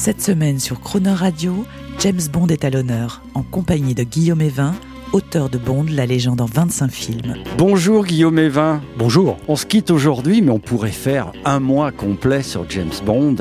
Cette semaine sur Croner Radio, James Bond est à l'honneur, en compagnie de Guillaume Evin, auteur de Bond, la légende en 25 films. Bonjour Guillaume Evin. Bonjour. On se quitte aujourd'hui, mais on pourrait faire un mois complet sur James Bond.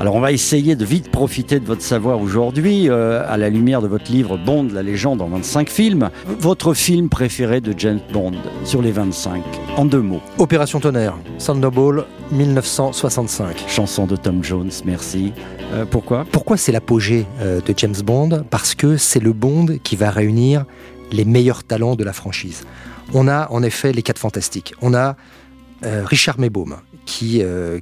Alors on va essayer de vite profiter de votre savoir aujourd'hui, euh, à la lumière de votre livre Bond, la légende en 25 films. Votre film préféré de James Bond sur les 25, en deux mots. Opération Tonnerre, Thunderball 1965. Chanson de Tom Jones, merci. Euh, pourquoi? Pourquoi c'est l'apogée euh, de James Bond? Parce que c'est le Bond qui va réunir les meilleurs talents de la franchise. On a en effet les quatre fantastiques. On a euh, Richard Maybaum, qui, euh,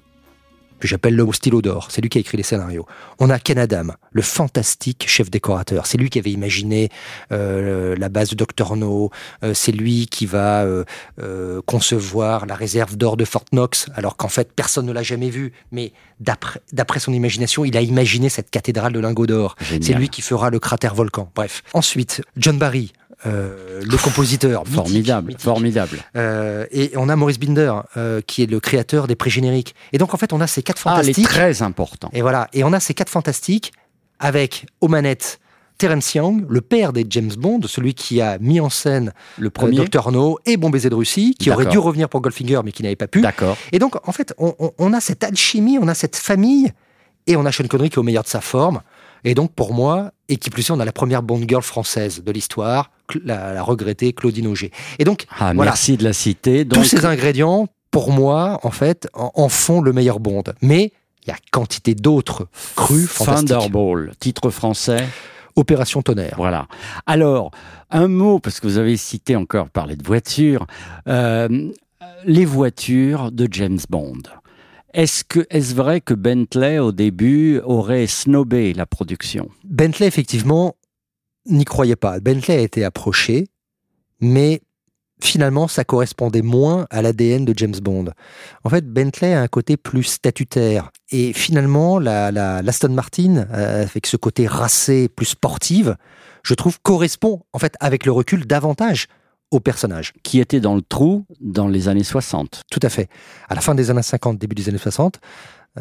que j'appelle le stylo d'or. C'est lui qui a écrit les scénarios. On a Ken Adam, le fantastique chef décorateur. C'est lui qui avait imaginé euh, la base de Dr. No. Euh, c'est lui qui va euh, euh, concevoir la réserve d'or de Fort Knox, alors qu'en fait personne ne l'a jamais vu. Mais d'après son imagination, il a imaginé cette cathédrale de lingots d'or. C'est lui qui fera le cratère volcan. Bref. Ensuite, John Barry. Euh, le compositeur mythique, Formidable, mythique. formidable. Euh, et on a Maurice Binder euh, qui est le créateur des pré-génériques. Et donc en fait on a ces quatre Ah, les fantastiques. très importants. Et voilà, et on a ces quatre fantastiques avec aux manettes Terence Young, le père des James Bond, celui qui a mis en scène Le premier Dr No et Bon baiser de Russie, qui aurait dû revenir pour Goldfinger mais qui n'avait pas pu. D'accord. Et donc en fait on, on- on a cette alchimie, on a cette famille, et on a Sean Connery qui est au meilleur de sa forme. Et donc pour moi, et qui plus est, on a la première Bond girl française de l'histoire, la, la regrettée Claudine Auger. Et donc Ah, Voilà. merci de la citer. Donc, tous ces ingrédients, pour moi, en fait, en, en font le meilleur Bond. Mais il y a quantité d'autres crus fantastiques. Thunderball, titre français. Opération Tonnerre. Voilà. Alors, un mot, parce que vous avez cité encore parlé de voitures, euh, les voitures de James Bond. Est-ce que est-ce vrai que Bentley au début aurait snobé la production? Bentley, effectivement, n'y croyait pas. Bentley a été approché, mais finalement, ça correspondait moins à l'ADN de James Bond. En fait, Bentley a un côté plus statutaire. Et finalement, la, l'Aston Martin, euh, avec ce côté racé, plus sportive, je trouve correspond, en fait, avec le recul, davantage au personnage. qui était dans le trou dans les années 60 Tout à fait. À la fin des années 50, début des années 60,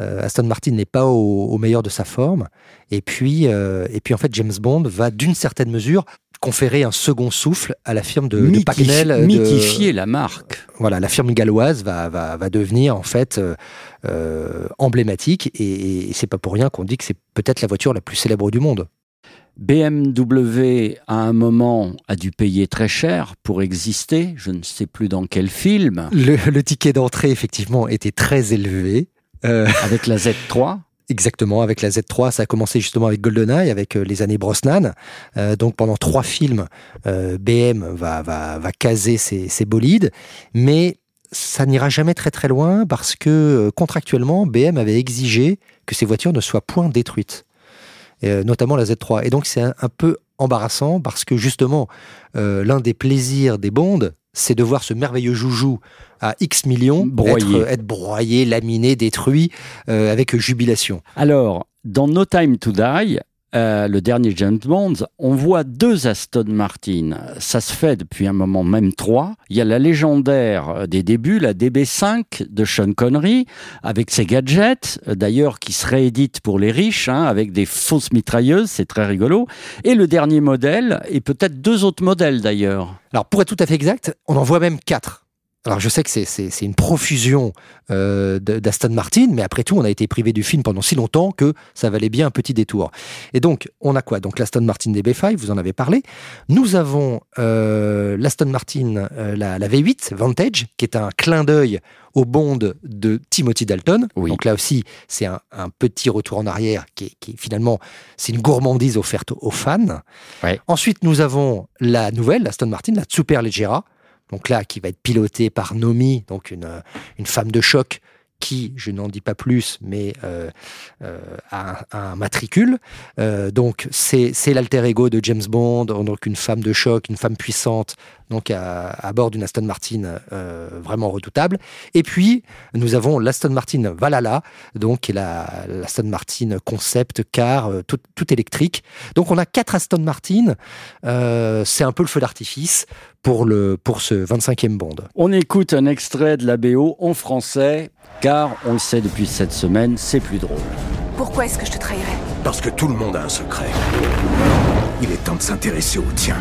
euh, Aston Martin n'est pas au, au meilleur de sa forme. Et puis, euh, et puis en fait, James Bond va d'une certaine mesure conférer un second souffle à la firme de, Pagnell. de- mythifier la marque. voilà, la firme galloise va, va, va devenir en fait euh, emblématique. Et, et c'est pas pour rien qu'on dit que c'est peut-être la voiture la plus célèbre du monde. BMW à un moment a dû payer très cher pour exister. Je ne sais plus dans quel film. Le, le ticket d'entrée, effectivement, était très élevé. Euh, Avec la Z3. Exactement, avec la Z3, ça a commencé justement avec GoldenEye, avec euh, les années Brosnan. Euh, donc pendant trois films, BM va, va, va caser ses, ses bolides, mais ça n'ira jamais très très loin parce que contractuellement, BM avait exigé que ces voitures ne soient point détruites, euh, notamment la Z3. Et donc c'est un, un peu embarrassant parce que justement, euh, l'un des plaisirs des Bondes, c'est de voir ce merveilleux joujou à X millions Broyé. Être, être broyé, laminé, détruit euh, avec jubilation. Alors, dans No Time to Die, euh, le dernier James Bond, on voit deux Aston Martin. Ça se fait depuis un moment, même trois. Il y a la légendaire euh, des débuts, la DB5 de Sean Connery, avec ses gadgets, euh, d'ailleurs qui se réédite pour les riches, hein, avec des fausses mitrailleuses, c'est très rigolo. Et le dernier modèle, et peut-être deux autres modèles d'ailleurs. Alors, pour être tout à fait exact, on en voit même quatre. Alors, je sais que c'est- une profusion euh, d'Aston Martin, mais après tout, on a été privé du film pendant si longtemps que ça valait bien un petit détour. Et donc, on a quoi? Donc, l'Aston Martin DB5, vous en avez parlé. Nous avons euh, l'Aston Martin, euh, la, la V8 Vantage, qui est un clin d'œil au Bond de Timothy Dalton. Oui. Donc là aussi, c'est un, un petit retour en arrière qui est, qui est finalement, c'est une gourmandise offerte aux fans. Ouais. Ensuite, nous avons la nouvelle, Aston Martin, la Superleggera. Donc là, qui va être pilotée par Nomi, donc une, une femme de choc qui, je n'en dis pas plus, mais euh, euh, a, un matricule. Euh, donc c'est l'alter ego de James Bond, donc une femme de choc, une femme puissante, donc à, bord d'une Aston Martin euh, vraiment redoutable. Et puis nous avons l'Aston Martin Valhalla, donc qui est la l'Aston Martin concept car euh, tout, électrique. Donc on a quatre Aston Martin. Euh, c'est un peu le feu d'artifice pour le pour ce 25e Bond. On écoute un extrait de la BO en français, car on le sait depuis cette semaine, c'est plus drôle. Pourquoi est-ce que je te trahirais? Parce que tout le monde a un secret. Il est temps de s'intéresser au tien.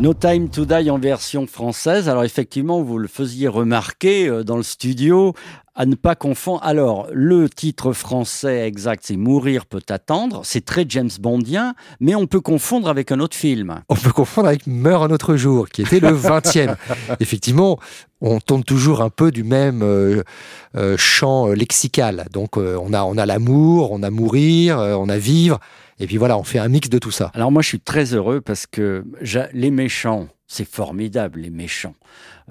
No Time to Die en version française. Alors effectivement, vous le faisiez remarquer euh, dans le studio, à ne pas confondre. Alors, le titre français exact, c'est Mourir peut attendre. C'est très James Bondien, mais on peut confondre avec un autre film. On peut confondre avec Meurt un autre jour, qui était le 20e. Effectivement, on tourne toujours un peu du même euh, euh, champ euh, lexical. Donc, euh, on a, on a l'amour, on a mourir, on a vivre. Et puis voilà, on fait un mix de tout ça. Alors moi, je suis très heureux parce que les méchants, c'est formidable, les méchants.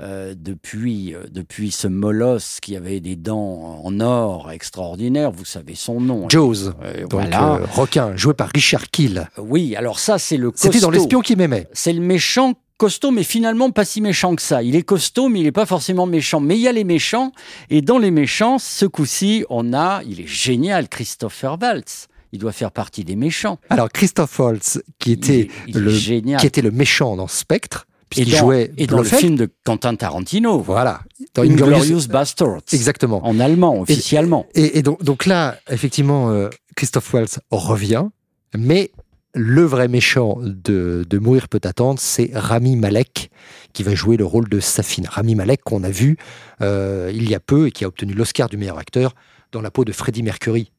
Euh, depuis, euh, depuis ce molosse qui avait des dents en or extraordinaires, vous savez son nom. Jaws, Euh, donc voilà. requin, joué par Richard Kiel. Oui, alors ça, c'est le C'était dans costaud. l'espion qui m'aimait. C'est le méchant costaud, mais finalement pas si méchant que ça. Il est costaud, mais il n'est pas forcément méchant. Mais il y a les méchants, et dans les méchants, ce coup-ci, on a, il est génial, Christopher Waltz. Il doit faire partie des méchants. Alors Christophe Waltz, qui était, il il le, qui était le méchant dans Spectre, puisqu'il jouait et dans le film de Quentin Tarantino, Voilà, dans Inglorious Bastards, Exactement. en allemand officiellement. Et, et donc, donc là, effectivement, euh, Christophe Waltz revient, mais le vrai méchant de, de Mourir peut attendre, c'est Rami Malek, qui va jouer le rôle de Safine. Rami Malek, qu'on a vu euh, il y a peu et qui a obtenu l'Oscar du meilleur acteur dans la peau de Freddie Mercury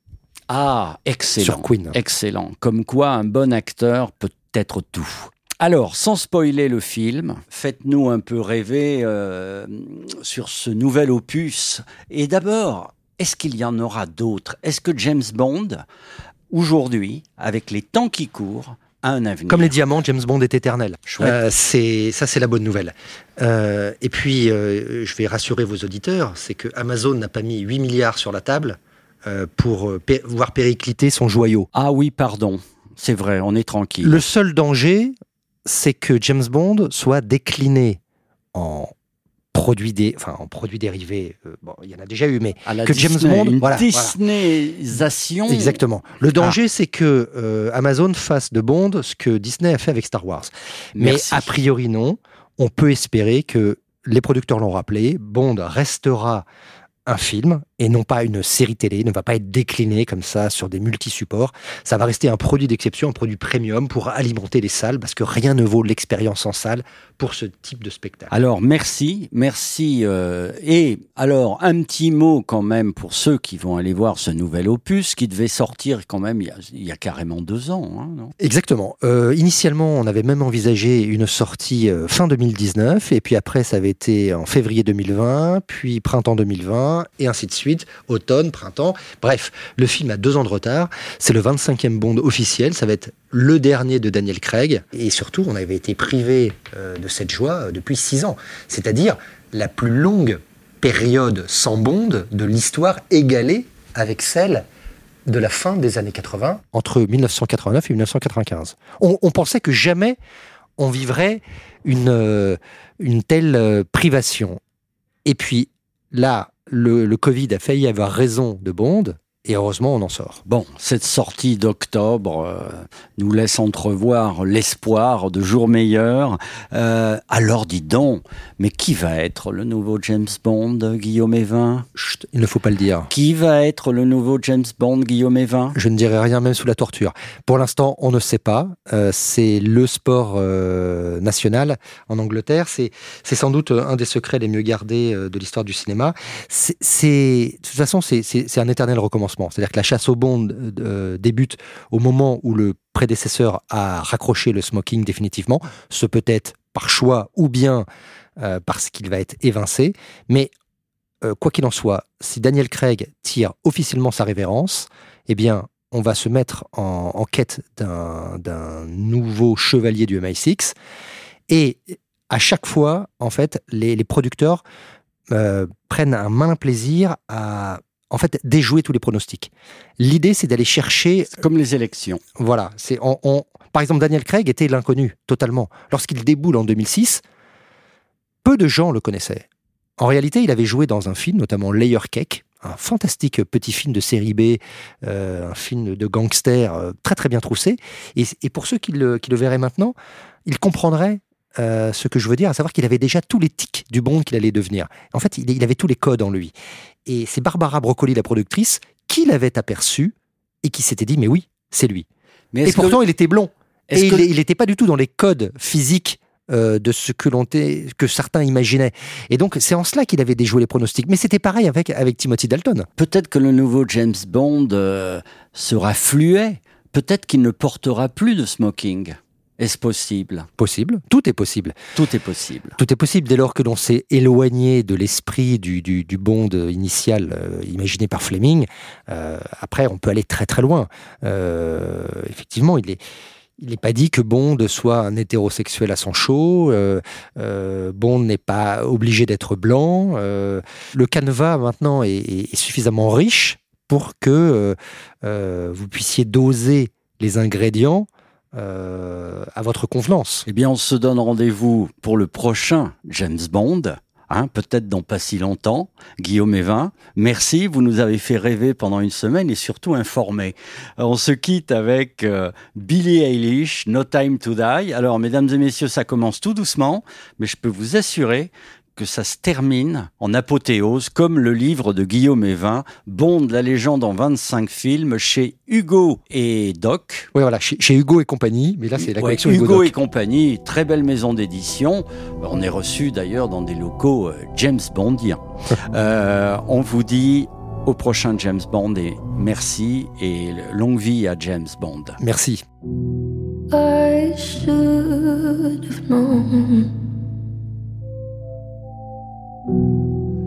Ah, excellent. sur Queen. Excellent. Comme quoi, un bon acteur peut être tout. Alors, sans spoiler le film, faites-nous un peu rêver euh, sur ce nouvel opus. Et d'abord, est-ce qu'il y en aura d'autres? Est-ce que James Bond, aujourd'hui, avec les temps qui courent, a un avenir? Comme les diamants, James Bond est éternel. Euh, c'est ça, c'est la bonne nouvelle. Euh, et puis, je vais rassurer vos auditeurs, c'est que Amazon n'a pas mis 8 milliards sur la table pour voir péricliter son joyau. Ah oui, pardon. C'est vrai, on est tranquille. Le seul danger, c'est que James Bond soit décliné en produits dé- enfin en produits dérivés. euh, bon, il y en a déjà eu, mais À la que James Disney, Bond- une voilà, Disneyisation. exactement. Le danger, c'est que euh, Amazon fasse de Bond ce que Disney a fait avec Star Wars. Mais a priori non. On peut espérer que les producteurs l'ont rappelé, Bond restera un film et non pas une série télé, ne va pas être décliné comme ça sur des multi-supports. Ça va rester un produit d'exception, un produit premium pour alimenter les salles parce que rien ne vaut l'expérience en salle pour ce type de spectacle. Alors merci, merci. euh, et alors un petit mot quand même pour ceux qui vont aller voir ce nouvel opus qui devait sortir quand même il y a, il y a carrément deux ans. hein, non? Exactement. Euh, initialement, on avait même envisagé une sortie euh, fin 2019, et puis après, ça avait été en février 2020, puis printemps 2020, et ainsi de suite, automne, printemps. Bref, le film a deux ans de retard. C'est le 25e Bond officiel. Ça va être le dernier de Daniel Craig. Et surtout, on avait été privé euh, de cette joie euh, depuis six ans. C'est-à-dire la plus longue période sans Bond de l'histoire égalée avec celle de la fin des années 80, entre 1989 et 1995. On, pensait que jamais on vivrait une, euh, une telle privation. Et puis là, le, le Covid a failli avoir raison de Bond, et heureusement, on en sort. Bon, cette sortie d'octobre euh, nous laisse entrevoir l'espoir de jours meilleurs. Euh, alors dites donc, mais qui va être le nouveau James Bond, Guillaume Evin? Chut, il ne faut pas le dire. Qui va être le nouveau James Bond, Guillaume Evin? Je ne dirai rien même sous la torture. Pour l'instant, on ne sait pas. Euh, c'est le sport euh, national en Angleterre. C'est, c'est sans doute un des secrets les mieux gardés de l'histoire du cinéma. C'est, c'est- de toute façon, c'est, c'est- c'est un éternel recommencement. C'est-à-dire que la chasse au Bond euh, débute au moment où le prédécesseur a raccroché le smoking définitivement. Ce peut être par choix ou bien euh, parce qu'il va être évincé. Mais euh, quoi qu'il en soit, si Daniel Craig tire officiellement sa révérence, eh bien, on va se mettre en, quête d'un nouveau chevalier du MI6. Et à chaque fois, en fait, les, producteurs euh, prennent un malin plaisir à en fait déjouer tous les pronostics. L'idée, c'est d'aller chercher. Comme les élections. Voilà. C'est on, Par exemple, Daniel Craig était l'inconnu totalement. Lorsqu'il déboule en 2006, peu de gens le connaissaient. En réalité, il avait joué dans un film, notamment Layer Cake, un fantastique petit film de série B, euh, un film de gangster euh, très très bien troussé. Et, pour ceux qui le, qui le verraient maintenant, ils comprendraient euh, ce que je veux dire, à savoir qu'il avait déjà tous les tics du Bond qu'il allait devenir. En fait, il, avait tous les codes en lui. Et c'est Barbara Broccoli, la productrice, qui l'avait aperçu et qui s'était dit, mais oui, c'est lui. Mais et pourtant, il était blond. Et il n'était pas du tout dans les codes physiques euh, de ce que, l'on que certains imaginaient. Et donc, c'est en cela qu'il avait déjoué les pronostics. Mais c'était pareil avec, avec Timothy Dalton. Peut-être que le nouveau James Bond euh, sera fluet. Peut-être qu'il ne portera plus de smoking. Est-ce possible? Possible. Tout est possible. Tout est possible. Tout est possible dès lors que l'on s'est éloigné de l'esprit du, du, Bond initial euh, imaginé par Fleming. Euh, après, on peut aller très très loin. Euh, effectivement, il est. Il n'est pas dit que Bond soit un hétérosexuel à son chaud. Bond n'est pas obligé d'être blanc. le canevas maintenant est, suffisamment riche pour que vous puissiez doser les ingrédients euh, à votre convenance. Eh bien, on se donne rendez-vous pour le prochain James Bond. Hein, peut-être dans pas si longtemps. Guillaume Evin, merci, vous nous avez fait rêver pendant une semaine et surtout informer. Euh, on se quitte avec euh, Billie Eilish, No Time to Die. Alors, mesdames et messieurs, ça commence tout doucement, mais je peux vous assurer que ça se termine en apothéose, comme le livre de Guillaume Evin, Bond, la légende en 25 films, chez Hugo et Doc. Oui, voilà, chez, Hugo et compagnie, mais là c'est la collection Hugo, Hugo et compagnie, très belle maison d'édition. On est reçu d'ailleurs dans des locaux euh, James Bondiens. euh, on vous dit au prochain James Bond et merci et longue vie à James Bond. Merci.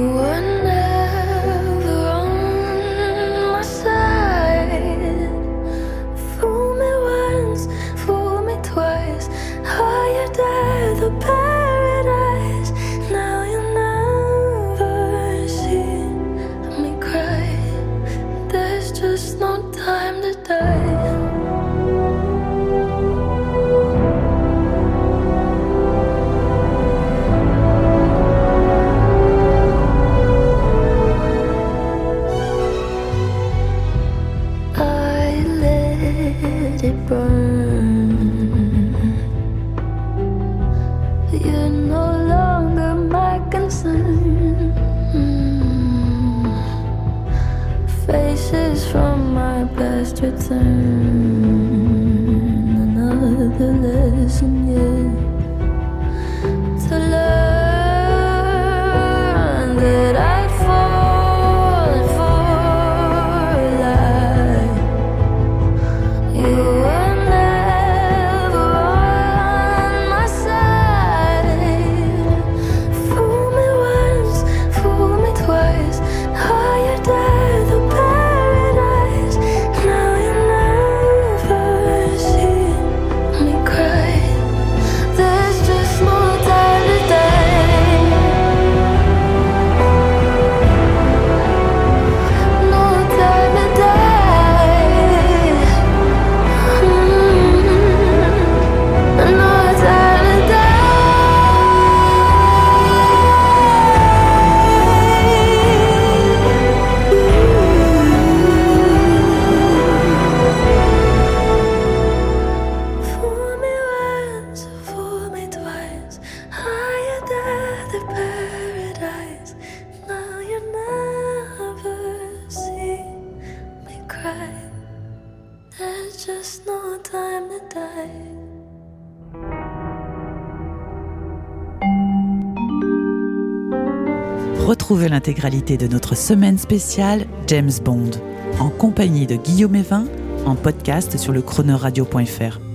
one night. Retrouvez l'intégralité de notre semaine spéciale James Bond en compagnie de Guillaume Evin en podcast sur le chronoradio.fr.